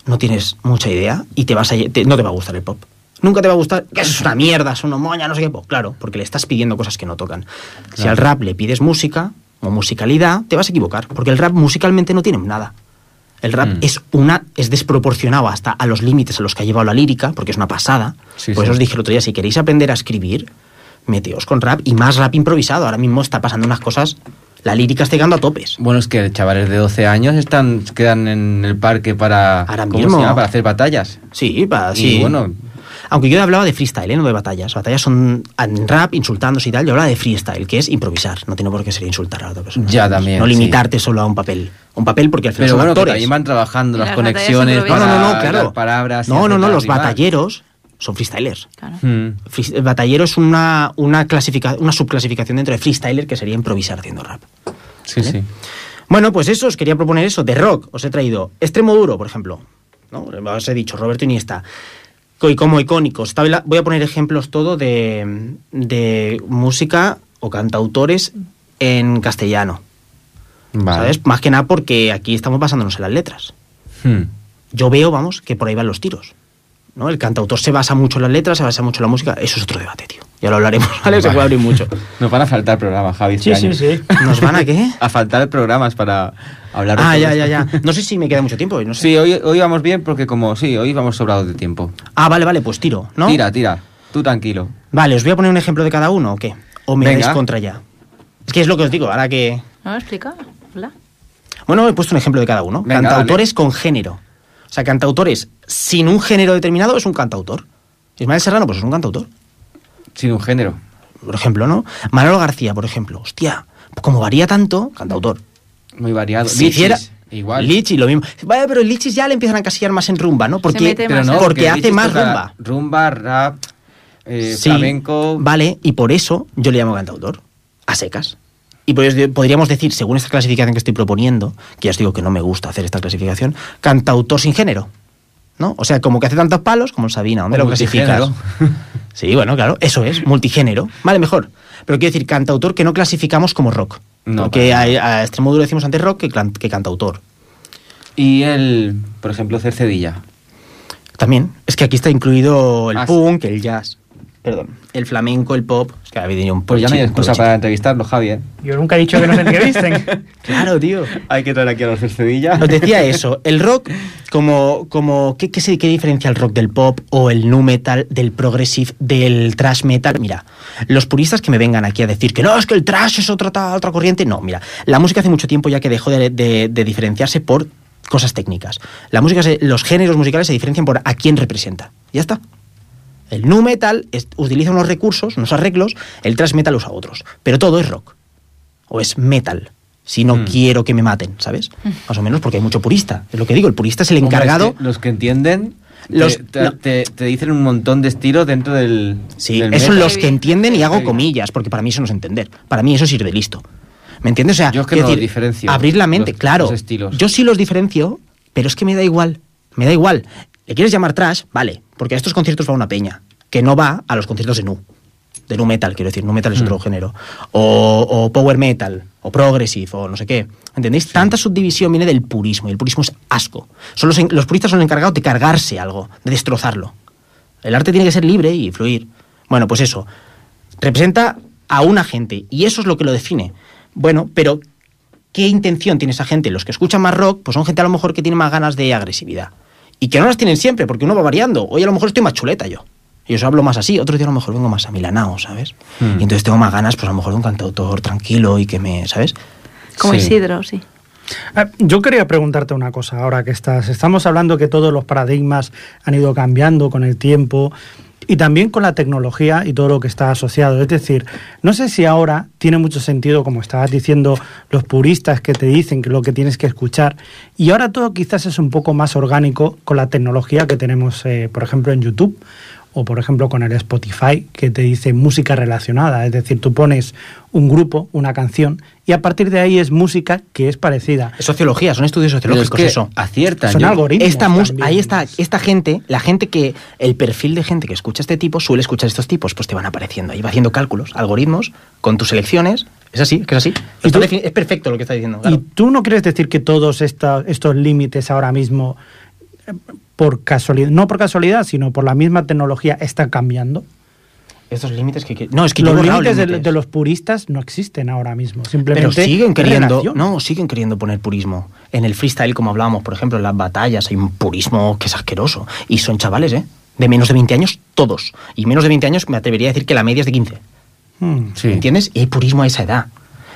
no tienes mucha idea y te vas a, te- no te va a gustar el pop. Nunca te va a gustar, que eso es una mierda, es una moña, no sé qué. Pues claro, porque le estás pidiendo cosas que no tocan. Si al rap le pides música o musicalidad, te vas a equivocar, porque el rap musicalmente no tiene nada. El rap Mm. es una es desproporcionado hasta a los límites a los que ha llevado la lírica, porque es una pasada. Sí, Por sí. eso os dije el otro día, si queréis aprender a escribir, meteos con rap y más rap improvisado. Ahora mismo está pasando unas cosas, la lírica está llegando a topes. Bueno, es que chavales de 12 años están quedan en el parque para Ahora ¿cómo mismo. se llama? para hacer batallas. Sí, pa- Y sí. bueno, Aunque yo hablaba de freestyle, ¿eh? no de batallas. Batallas son en rap, insultándose y tal. Yo hablaba de freestyle, que es improvisar. No tiene por qué ser insultar a la otra persona. Ya, también, No sí. limitarte solo a un papel. Un papel porque al final pero son bueno, que actores. también van trabajando las conexiones No, improvisadas. no, para no, claro. las palabras. No, no, no, los batalleros son freestylers. Claro. Hmm. Batallero es una, una, clasifica- una subclasificación dentro de freestyler que sería improvisar haciendo rap. Sí, sí. Bueno, pues eso, os quería proponer eso. De rock, os he traído Extremo Duro, por ejemplo. ¿no? Os he dicho, Roberto Iniesta. Y como icónicos. Voy a poner ejemplos todo de, de música o cantautores en castellano. Vale. ¿Sabes? Más que nada porque aquí estamos basándonos en las letras. Hmm. Yo veo, vamos, que por ahí van los tiros. ¿no? El cantautor se basa mucho en las letras, se basa mucho en la música. Eso es otro debate, tío. Ya lo hablaremos, ¿vale? Se puede abrir mucho. Nos van a faltar programas, Javi. este Sí, sí, año. sí. ¿Nos van a qué? A faltar programas para hablar de Ah, ya, esto. ya, ya. No sé si me queda mucho tiempo. No sé. Sí, hoy, hoy vamos bien porque como sí, hoy vamos sobrados de tiempo. Ah, vale, vale, pues tiro, ¿no? Tira, tira. Tú tranquilo. Vale, ¿os voy a poner un ejemplo de cada uno o qué? ¿O me Venga. dais contra ya? Es que es lo que os digo, ahora que... ¿No lo explica? Hola. Bueno, he puesto un ejemplo de cada uno. Venga, cantautores con género. O sea, cantautores sin un género determinado es un cantautor. Ismael Serrano, pues es un cantautor. Sin un género. Por ejemplo, ¿no? Manolo García, por ejemplo. Hostia, como varía tanto, cantautor. Muy variado. Si Lichis, hiciera... Igual. Lichi, lo mismo. Vaya, pero el Lichis ya le empiezan a encasillar más en rumba, ¿no? Porque, mete Pero más, no, porque hace más rumba. Rumba, rap, eh, Sí, flamenco. Vale, y por eso yo le llamo cantautor. A secas. Y podríamos decir, según esta clasificación que estoy proponiendo, que ya os digo que no me gusta hacer esta clasificación, cantautor sin género. ¿No? O sea, como que hace tantos palos como Sabina. ¿Dónde O lo clasificas? Sí, bueno, claro, eso es, multigénero. Vale, mejor. Pero quiero decir, cantautor que no clasificamos como rock. No, porque a, a extremo duro decimos antes rock que, cantautor. Y el, por ejemplo, Cercedilla. También. Es que aquí está incluido el Ah, sí. punk, el jazz. Perdón. El flamenco, el pop. Es que ha habido un Pues ya no hay excusa para entrevistarlo, Javi. ¿eh? Yo nunca he dicho que nos entrevisten. Claro, tío. Hay que traer aquí a los Cercedilla. Os decía eso, el rock, como, como ¿qué, qué, qué diferencia el rock del pop o el nu metal, del progressive, del thrash metal? Mira, los puristas que me vengan aquí a decir que no, es que el thrash es otra, otra corriente, no, mira, la música hace mucho tiempo ya que dejó de, de- de diferenciarse por cosas técnicas. La música, se- los géneros musicales se diferencian por a quién representa. Ya está. El nu metal es- utiliza unos recursos, unos arreglos, el thrash metal usa otros, pero todo es rock o es metal. Si no Mm. quiero que me maten, ¿sabes? Más o menos porque hay mucho purista. Es lo que digo, el purista es el Hombre, encargado. es que los que entienden Los- te, te- no. te- te dicen un montón de estilos dentro del. Sí, del esos los que entienden y hago comillas, porque para mí eso no es entender. Para mí eso es ir de listo. ¿Me entiendes? O sea, Yo es que no los diferencio, Abrir la mente, los- claro. los estilos. Yo sí los diferencio, pero es que me da igual. Me da igual. ¿Le quieres llamar trash? Vale, porque a estos conciertos va una peña, que no va a los conciertos de nu. De nu metal, quiero decir, nu metal es Mm. otro género. O, o power metal, o progressive, o no sé qué. ¿Entendéis? Tanta subdivisión viene del purismo, y el purismo es asco. Son los, los puristas son los encargados de cargarse algo, de destrozarlo. El arte tiene que ser libre y fluir. Bueno, pues eso. Representa a una gente y eso es lo que lo define. Bueno, pero ¿qué intención tiene esa gente? Los que escuchan más rock, pues son gente a lo mejor que tiene más ganas de agresividad. Y que no las tienen siempre, porque uno va variando. Hoy a lo mejor estoy más chuleta yo. Y os hablo más así, otro día a lo mejor vengo más amilanao, ¿sabes? Hmm. Y entonces tengo más ganas, pues a lo mejor de un cantautor tranquilo y que me, ¿sabes? Como Sí. Isidro, sí. Ah, Yo quería preguntarte una cosa, ahora que estás, estamos hablando que todos los paradigmas han ido cambiando con el tiempo y también con la tecnología y todo lo que está asociado. Es decir, no sé si ahora tiene mucho sentido, como estabas diciendo, los puristas que te dicen que lo que tienes que escuchar, y ahora todo quizás es un poco más orgánico con la tecnología que tenemos, eh, por ejemplo, en YouTube o por ejemplo con el Spotify que te dice música relacionada, es decir, tú pones un grupo, una canción y a partir de ahí es música que es parecida. Es sociología, son estudios es sociológicos que eso. aciertan. Son Yo- algoritmos. Esta mus- también. ahí está, esta gente, la gente que, el perfil de gente que escucha este tipo suele escuchar estos tipos, pues te van apareciendo ahí, va haciendo cálculos, algoritmos, con tus elecciones. Es así, que es así. ¿Y Está tú- defini- es perfecto lo que está diciendo. ¿Y tú no quieres decir que todos esta- estos límites ahora mismo, por casualidad, no por casualidad, sino por la misma tecnología, están cambiando? Estos límites que, no es que los límites de, los puristas no existen ahora mismo. Simplemente Pero siguen queriendo, no, siguen queriendo poner purismo. En el freestyle, como hablábamos, por ejemplo, en las batallas hay un purismo que es asqueroso. Y son chavales, ¿eh? De menos de 20 años, todos. Y menos de 20 años me atrevería a decir que la media es de 15. Hmm. Sí. ¿Entiendes? Y hay purismo a esa edad.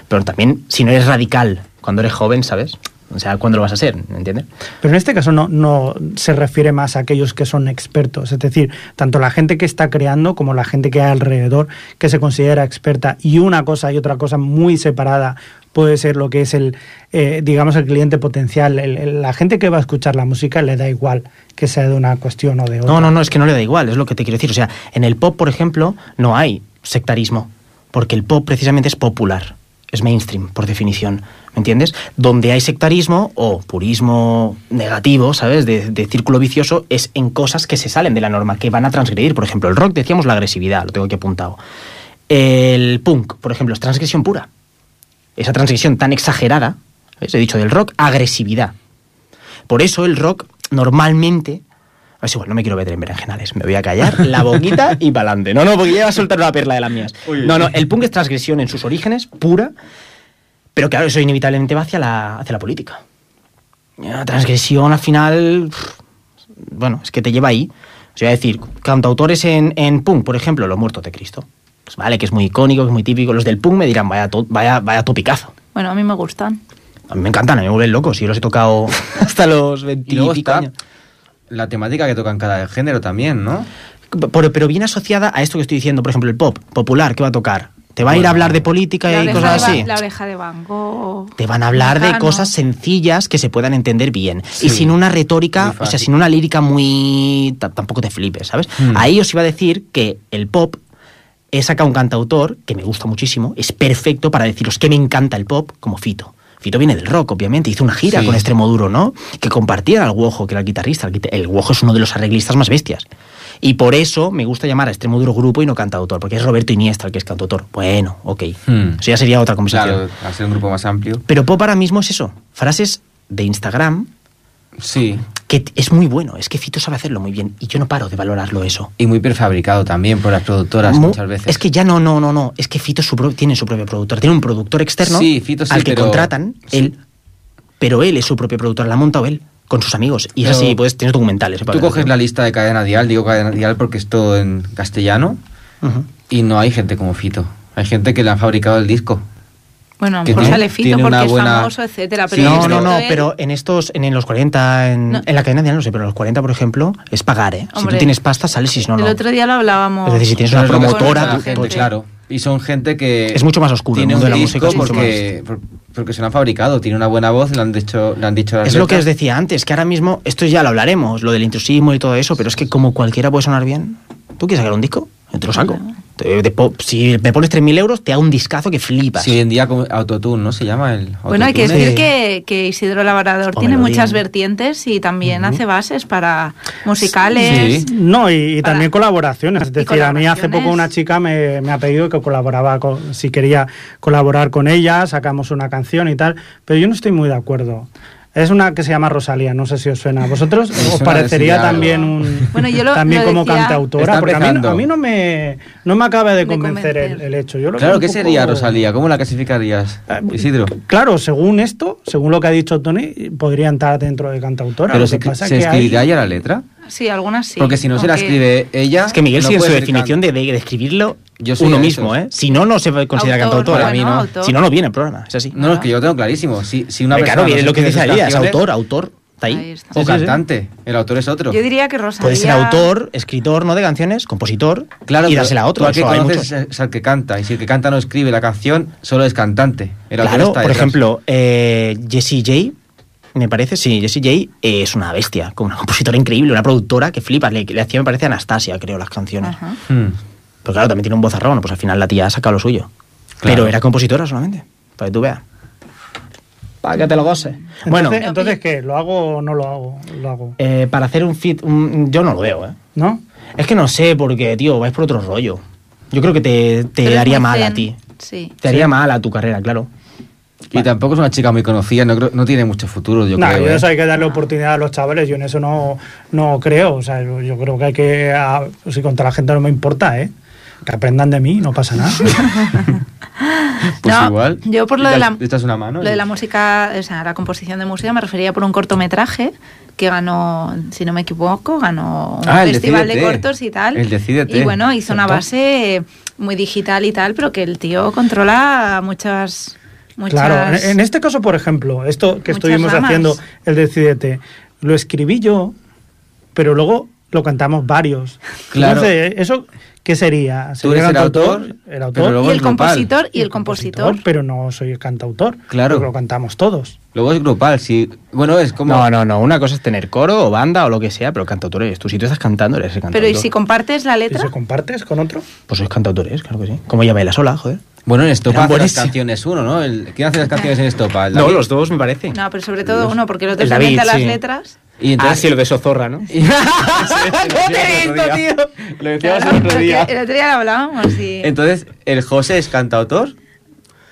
Pero también, si no eres radical cuando eres joven, ¿sabes? O sea, ¿cuándo lo vas a? ¿Me entiendes? Pero en este caso no, no se refiere más a aquellos que son expertos, es decir, tanto la gente que está creando como la gente que hay alrededor que se considera experta y una cosa y otra cosa muy separada puede ser lo que es el, eh, digamos, el cliente potencial. El- el- la gente que va a escuchar la música le da igual que sea de una cuestión o de otra. No, no, no, es que no le da igual, es lo que te quiero decir. O sea, en el pop, por ejemplo, no hay sectarismo, porque el pop precisamente es popular, es mainstream, por definición, ¿me entiendes? Donde hay sectarismo o purismo negativo, ¿sabes? De, de círculo vicioso, es en cosas que se salen de la norma, que van a transgredir. Por ejemplo, el rock, decíamos la agresividad, lo tengo aquí apuntado. El punk, por ejemplo, es transgresión pura. Esa transgresión tan exagerada, ¿ves? he dicho del rock, agresividad. Por eso el rock normalmente. Es igual, no me quiero meter en berenjenales. Me voy a callar la boquita y para adelante. No, no, porque ya va a soltar una perla de las mías. No, no, el punk es transgresión en sus orígenes, pura. Pero claro, eso inevitablemente va hacia la, hacia la política. La transgresión al final. Bueno, es que te lleva ahí. O sea, decir, cantautores en, en punk, por ejemplo, Los Muertos de Cristo. Pues vale, que es muy icónico, que es muy típico. Los del punk me dirán, vaya, to- vaya, vaya topicazo. Bueno, a mí me gustan. A mí me encantan, a mí me vuelven locos. Yo los he tocado hasta los 20 Y luego está años. la temática que tocan cada género también, ¿no? Pero, pero viene asociada a esto que estoy diciendo, por ejemplo, el pop popular, ¿qué va a tocar? ¿Te va a ir Bueno. a hablar de política La y cosas Van- así? la oreja de Van Gogh. Te van a hablar de cosas sencillas que se puedan entender bien. Sí. Y sin una retórica, o sea, sin una lírica muy... ta- Tampoco te flipes, ¿sabes? Hmm. Ahí os iba a decir que el pop he sacado un cantautor que me gusta muchísimo, es perfecto para deciros que me encanta el pop, como Fito. Fito viene del rock, obviamente, hizo una gira Sí. con Extremo Duro, ¿no? Que compartían al Guojo, que era el guitarrista. El, Guojo es uno de los arreglistas más bestias. Y por eso me gusta llamar a Extremo Duro grupo y no cantautor, porque es Roberto Iniestra el que es cantautor. Bueno, ok. Hmm. Eso ya sería otra conversación. Claro, ser un grupo más amplio. Pero pop ahora mismo es eso, frases de Instagram Sí. que es muy bueno, es que Fito sabe hacerlo muy bien y yo no paro de valorarlo eso. Y muy prefabricado también por las productoras Mu- muchas veces. Es que ya no, no, no, no, es que Fito su pro- tiene su propio productor, tiene un productor externo Sí, Fito sí, al que pero- contratan, sí. él, pero él es su propio productor, la ha montado él con sus amigos y es así, pues tienes documentales. ¿eh? Tú coges la lista de Cadena Dial, digo Cadena Dial porque es todo en castellano, y no hay gente como Fito. Hay gente que le han fabricado el disco. Bueno, a lo mejor sale Fito porque una es buena- famoso, etcétera. Pero Sí, yo no, no, no, él- pero en estos, en los 40, en, No. en la cadena, no sé, pero en los 40, por ejemplo, es pagar, ¿eh? si tú tienes pasta, sales y si no, el otro día lo hablábamos. Es decir, si tienes una promotora, gente, pues- claro. Y son gente que... Es mucho más oscuro, el mundo un de la música es mucho porque, por- porque se lo han fabricado. Tiene una buena voz, le han dicho, le han dicho las Es lo que os decía antes, que ahora mismo, esto ya lo hablaremos, lo del intrusismo y todo eso, pero es que como cualquiera puede sonar bien, ¿tú quieres sacar un disco? Yo te lo saco. Te- si me pones 3.000 euros, te hago un discazo que flipas. Sí, hoy en día como autotune, ¿no? Se llama el Bueno, hay que autotune. decir que, que Isidro Labrador o tiene melodía. muchas vertientes y también hace bases para musicales. Sí. No, y, y Para- también colaboraciones. Es decir, a mí hace poco una chica me, me ha pedido que colaboraba con, si quería colaborar con ella, sacamos una canción y tal, pero yo no estoy muy de acuerdo. Es una que se llama Rosalía, no sé si os suena. ¿A vosotros os suena parecería también un Bueno, yo lo- también lo como decía- cantautora? Porque a mí, a mí no me no me acaba de De convencer el, hecho. Yo lo Claro, ¿qué sería Rosalía? ¿Cómo la clasificarías, Eh, Isidro? Claro, según esto, según lo que ha dicho Tony, podría entrar dentro de cantautora. Pero Lo se, que pasa ¿se es que escribirá hay- ella la letra? Sí, algunas sí. Porque si no se la escribe ella... Es que Miguel no sigue en su definición can- de, de, escribirlo Yo soy uno mismo. ¿eh? Si no, no se considera Autor, cantautora. a mí no. autor. Si no, no viene el programa, es así. No, no, es que yo lo tengo clarísimo. Si, si una persona claro, no viene se lo que dice Elías, canciones, autor, autor, está ahí. Ahí está. O Sí, sí, sí. cantante. El autor es otro. Yo diría que Rosalía... Puede ser autor, escritor, no de canciones, compositor, Claro, y dársela a otro. Tú hay conoces es al que canta. Y si el que canta no escribe la canción, solo es cantante. El autor Claro, está por ejemplo, eh, Jessie J, me parece, sí, Jessie J eh, es una bestia, con una compositora increíble, una productora que flipas, le, le hacía, me parece, Anastasia, creo, las canciones. Hmm. Pero claro, también tiene un vozarrón, pues al final la tía ha sacado lo suyo. Claro. Pero era compositora solamente, para que tú veas. Para que te lo goces. Bueno, Entonces, entonces, ¿qué? ¿Lo hago o no lo hago? Lo hago. eh, para hacer un fit, un- yo no lo veo, ¿eh? ¿No? Es que no sé, porque, tío, vais por otro rollo. Yo creo que te, te haría mal a ti. Sí. Te haría mal a tu carrera, claro. Y tampoco es una chica muy conocida, no, creo- no tiene mucho futuro, yo No, creo. yo ¿eh? eso hay que darle oportunidad a los chavales. Yo en eso no, no creo. O sea, yo, creo que hay que. a- si contra la gente no me importa, ¿eh? Que aprendan de mí, no pasa nada. Pues No, igual. Yo por lo de la, una mano. lo de la música, o sea, la composición de música me refería por un cortometraje que ganó, si no me equivoco, ganó un Ah, festival de cortos y tal. El Decídete. Y bueno, hizo una base muy digital y tal, pero que el tío controla muchas... muchas Claro, en, en este caso, por ejemplo, esto que Muchas estuvimos ramas. haciendo, el Decídete, lo escribí yo, pero luego lo cantamos varios. Claro. Entonces, ¿eso qué sería? Tú eres ¿Sería el cantautor? autor, el autor pero luego y el grupal. compositor y el compositor. pero no soy el cantautor. Claro. porque lo cantamos todos. Luego es grupal, sí. Bueno, es como... No, no, no. Una cosa es tener coro o banda o lo que sea, pero cantautor eres tú. Si tú estás cantando, eres el cantautor. Pero ¿y si compartes la ¿Y letra? si compartes con otro? Pues sois cantautores, claro que sí. Como ella baila sola, joder. Bueno, en Estopa hace las canciones uno, ¿no? El, ¿Quién hace las canciones en Estopa? ¿El No, los dos me parece. No, pero sobre todo uno, porque el otro El se las sí. letras. Y entonces... Ah, sí, lo de Sozorra, ¿no? ¿Cómo te he visto, tío? Lo decíamos Claro, el otro día. el otro día lo hablábamos y, Entonces, ¿el José es cantautor?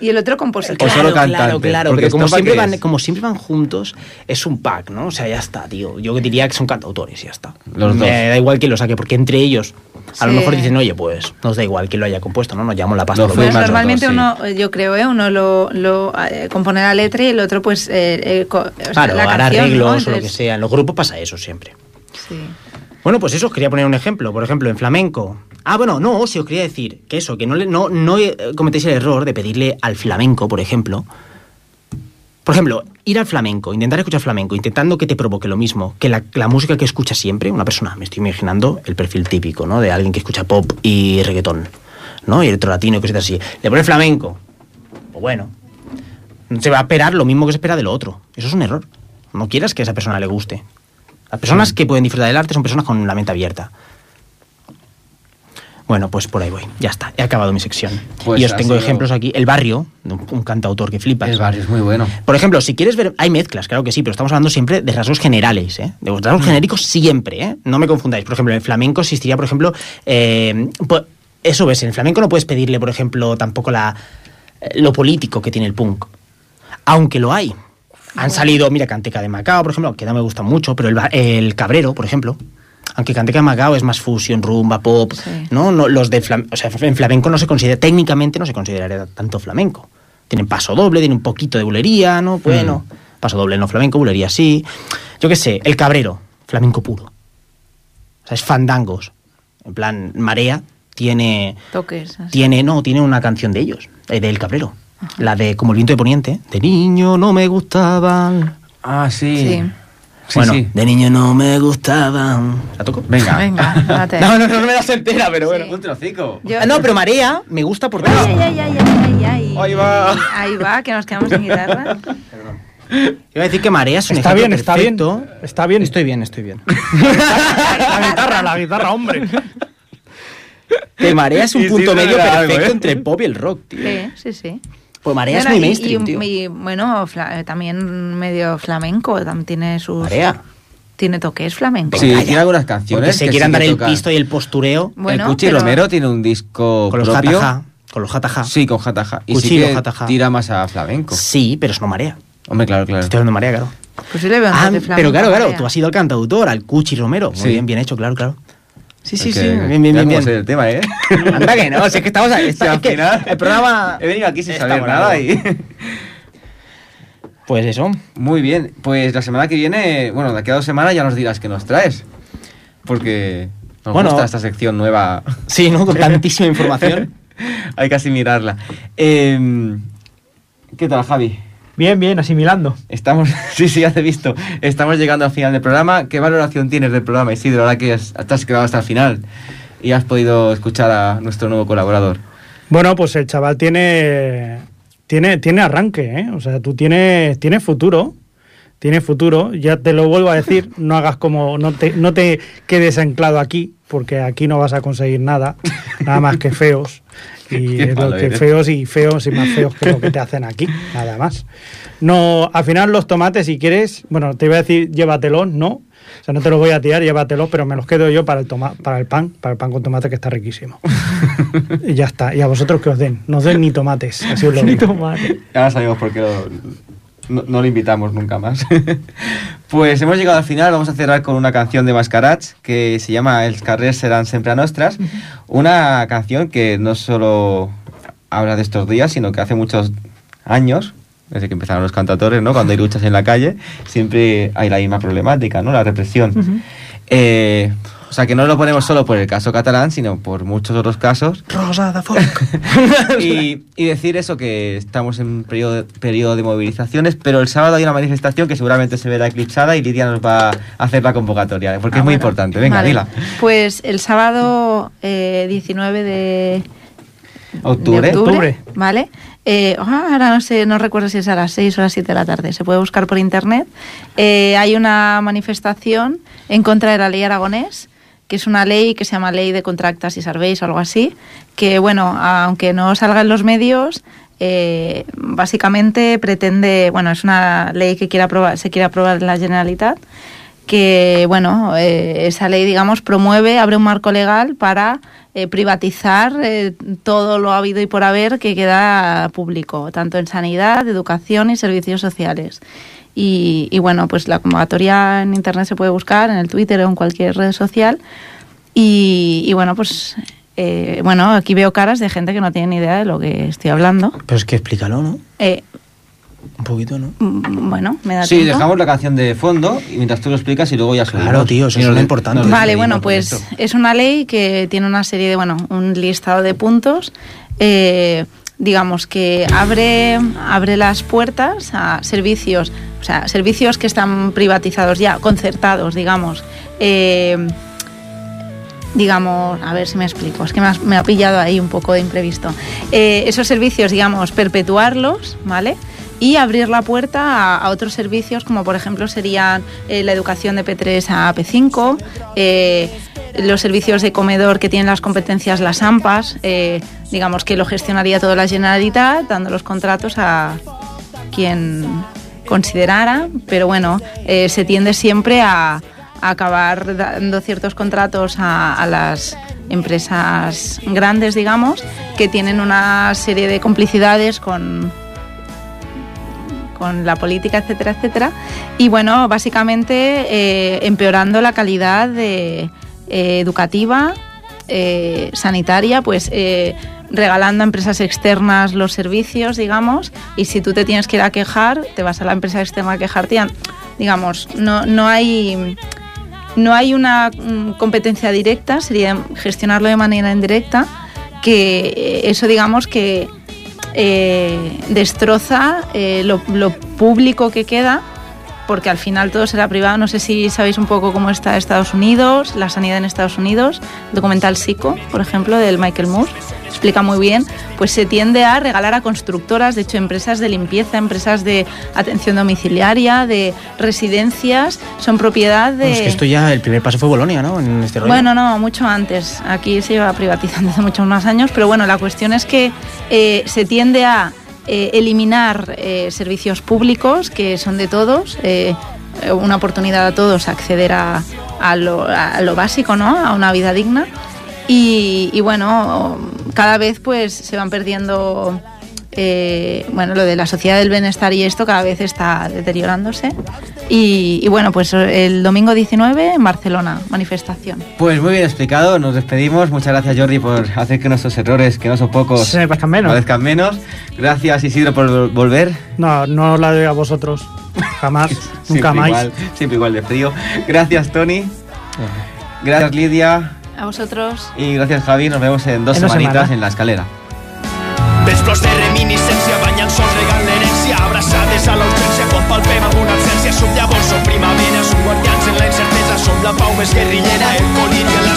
y el otro compositor. O solo claro, cantante, claro, porque pero como siempre, ¿qué van, como siempre van juntos, es un pack, ¿no? O sea, ya está, tío. Yo diría que son cantautores y ya está. Los Me dos. da igual que lo saque, porque entre ellos, a lo mejor dicen, oye, pues nos da igual que lo haya compuesto, ¿no? Nos llamamos la pasta. Fue Pues normalmente uno, eh, yo creo, ¿eh? uno lo, lo eh, compone la letra y el otro pues eh, eh, co- o sea, Claro, la hará canción, ¿no? arreglos o lo que sea. En los grupos pasa eso siempre. sí. Bueno, pues eso, os quería poner un ejemplo. Por ejemplo, en flamenco. Ah, bueno, no, si os quería decir que eso, que no, le- no, no eh, cometéis el error de pedirle al flamenco, por ejemplo. Por ejemplo, ir al flamenco, intentar escuchar flamenco, intentando que te provoque lo mismo que la, la música que escucha siempre una persona. Me estoy imaginando el perfil típico, ¿no? De alguien que escucha pop y reggaetón, ¿no? Y electro latino y cositas así. Le pone flamenco. Pues bueno, se va a esperar lo mismo que se espera de lo otro. Eso es un error. No quieras que a esa persona le guste. Las personas que pueden disfrutar del arte son personas con la mente abierta. Bueno, pues por ahí voy. Ya está. He acabado mi sección. Pues y os tengo sido- ejemplos aquí. El barrio, de un, cantautor que flipas. El barrio es muy bueno. Por ejemplo, si quieres ver, hay mezclas, claro que sí, pero estamos hablando siempre de rasgos generales, ¿eh? De Mm. rasgos genéricos siempre, ¿eh? No me confundáis. Por ejemplo, en el flamenco existiría, por ejemplo, eh, pues, eso ves, en el flamenco no puedes pedirle, por ejemplo, tampoco la, eh, lo político que tiene el punk. Aunque lo hay. Han salido, mira, Canteca de Macao, por ejemplo, que no me gusta mucho, pero el, ba- el Cabrero, por ejemplo. Aunque Canteca de Macao es más fusión, rumba, pop, Sí. ¿no? no los de flam- o sea, en flamenco no se considera, técnicamente no se consideraría tanto flamenco. Tienen paso doble, tienen un poquito de bulería, ¿no? Bueno, paso doble no flamenco, bulería sí. Yo qué sé, el Cabrero, flamenco puro. O sea, es fandangos. En plan, Marea tiene Toques. así. tiene no tiene una canción de ellos eh, del Cabrero la de como el viento de poniente de niño no me gustaban Ah, sí. Sí. Sí, bueno sí. de niño no me gustaban la toco Venga. Venga, date. no, no no me das entera pero bueno. Un trocico. Yo- Ah, no pero marea me gusta porque Ay, ay, ay, ay, ay, ay. Ahí va. Ahí va, que nos quedamos sin guitarra. iba a decir que marea es un Está bien, está bien. Está bien. estoy bien estoy bien La guitarra, la guitarra, hombre. que marea es un Y punto medio algo, perfecto ¿eh? entre el pop y el rock tío Sí, sí, sí. Pues marea es muy y- mainstream y, tío y, bueno, fla- eh, también medio flamenco, también tiene sus... marea Tiene toques flamenco. Sí, Calla. tiene algunas canciones. porque se que quieran sí dar el pisto y el postureo Bueno, el Cuchi pero- Romero tiene un disco con los propio. jataja con los jataja Sí, con jataja. Y Cuchi sí y que jataja. tira más a flamenco. sí pero eso no marea Hombre, claro, claro. Estoy hablando de María, claro. Pues yo le veo Ah, pero claro, a claro, tú has sido el cantautor, al Cuchi Romero. Muy Sí. bien, bien hecho, claro, claro. Sí, sí, sí. Bien, bien, bien. bien. el tema, ¿eh? Anda que no, si es que estamos ahí. Sí, al es que final- El programa. He venido aquí sin está saber nada y... Pues eso. Muy bien, pues la semana que viene, bueno, de aquí a dos semanas ya nos dirás qué nos traes. Porque nos Bueno. gusta esta sección nueva. Sí, ¿no? Con tantísima información. Hay que asimilarla. Eh, ¿Qué tal, Javi? Bien, bien, asimilando. Estamos, sí, sí, ya te he visto. Estamos llegando al final del programa. ¿Qué valoración tienes del programa, Isidro, ahora que has- te has quedado hasta el final y has podido escuchar a nuestro nuevo colaborador? Bueno, pues el chaval tiene, tiene, tiene arranque, ¿eh? O sea, tú tienes, tienes futuro. Tienes futuro. Ya te lo vuelvo a decir, no hagas como, no te, no te quedes anclado aquí, porque aquí no vas a conseguir nada, nada más que feos. Y es lo que eres. feos y feos y más feos que lo que te hacen aquí, nada más. No, al final los tomates, si quieres, bueno, te iba a decir llévatelos, no. O sea, no te los voy a tirar, llévatelos, pero me los quedo yo para el toma, para el pan, para el pan con tomate que está riquísimo. y ya está. Y a vosotros que os den, no os den ni tomates, así os lo digo. Ahora sabemos por qué lo- no, no lo invitamos nunca más. Pues hemos llegado al final, vamos a cerrar con una canción de Mascarats que se llama Els carrers serán sempre nostras. Una canción que no solo habla de estos días, sino que hace muchos años, desde que empezaron los cantautores, ¿no? Cuando hay luchas en la calle, siempre hay la misma problemática, ¿no? La represión. Eh, o sea, que no lo ponemos solo por el caso catalán, sino por muchos otros casos. Rosada Folk. y, y decir eso, que estamos en periodo, periodo de movilizaciones, pero el sábado hay una manifestación que seguramente se verá eclipsada y Lidia nos va a hacer la convocatoria, porque Ah, es muy bueno. importante. Venga, Vale. dila. Pues el sábado eh, 19 de, Octubre. de octubre, Octubre. ¿vale? Eh, ah, ahora no sé, no recuerdo si es a las 6 o a las 7 de la tarde, se puede buscar por internet. Eh, hay una manifestación en contra de la ley aragonés, que es una ley que se llama Ley de Contractas y Serveis o algo así, que bueno, aunque no salga en los medios, eh, básicamente pretende, bueno, es una ley que quiere aprobar, se quiere aprobar en la Generalitat, que bueno, eh, esa ley, digamos, promueve, abre un marco legal para eh, privatizar eh, todo lo habido y por haber que queda público, tanto en sanidad, educación y servicios sociales. Y, y, bueno, pues la convocatoria en internet se puede buscar, en el Twitter o en cualquier red social. Y, y bueno, pues eh, bueno, aquí veo caras de gente que no tiene ni idea de lo que estoy hablando. Pero es que explícalo, ¿no? Eh, Un poquito, ¿no? mm, bueno, me da Sí, tiempo. dejamos la canción de fondo y mientras tú lo explicas y luego ya subimos. Claro, tío, eso Y es de- importante. Vale, bueno, pues es una ley que tiene una serie de, bueno, un listado de puntos, eh, digamos que abre, abre las puertas a servicios, o sea, servicios que están privatizados ya, concertados, digamos. eh, digamos, a ver si me explico, es que me, ha pillado ahí un poco de imprevisto. Eh, esos servicios, digamos, perpetuarlos, ¿vale? Y abrir la puerta a, otros servicios, como por ejemplo serían eh, la educación de P3 a P5, eh, los servicios de comedor que tienen las competencias las AMPAs, digamos que lo gestionaría toda la Generalitat, dando los contratos a quien considerara, pero bueno, eh, se tiende siempre a, acabar dando ciertos contratos a, las empresas grandes, digamos, que tienen una serie de complicidades con, con la política, etcétera, etcétera. Y bueno, básicamente eh, empeorando la calidad de, eh, educativa, sanitaria, pues regalando a empresas externas los servicios, digamos, y si tú te tienes que ir a quejar, te vas a la empresa externa a quejarte, digamos, no, no hay... No hay una mm, competencia directa, sería gestionarlo de manera indirecta, que eso digamos que eh, destroza eh, lo, lo público que queda, porque al final todo será privado. No sé si sabéis un poco cómo está Estados Unidos, la sanidad en Estados Unidos, documental Psico, por ejemplo, del Michael Moore, explica muy bien, pues se tiende a regalar a constructoras, de hecho empresas de limpieza, empresas de atención domiciliaria, de residencias, son propiedad de... Bueno, es que esto ya, el primer paso fue Bolonia, ¿no? En este rollo. Bueno, no, mucho antes. Aquí se lleva privatizando hace muchos más años, pero bueno, la cuestión es que eh, se tiende a eh, eliminar eh, servicios públicos que son de todos, una oportunidad a todos acceder a, a lo, a lo básico, ¿no? A una vida digna. Y, y bueno, cada vez pues se van perdiendo eh, bueno, lo de la sociedad del bienestar y esto cada vez está deteriorándose. Y, y bueno, pues el domingo 19 en Barcelona, manifestación. Pues muy bien explicado, nos despedimos. Muchas gracias Jordi por hacer que nuestros errores, que no son pocos, Se me parezcan menos. parezcan menos. Gracias Isidro por vol- volver. No, no la doy a vosotros. Jamás, nunca Siempre más. Igual, siempre igual de frío. Gracias Tony. Gracias Lidia. A vosotros. Y gracias Javi. Nos vemos en dos En dos semanitas semanas. en la escalera. Vesplors de reminiscència banyen sols regant l'herència abraçades a l'urgència com palpem alguna absència som llavors, som primavera, som guardians en la incertesa som la pau més guerrillera, el coliri en la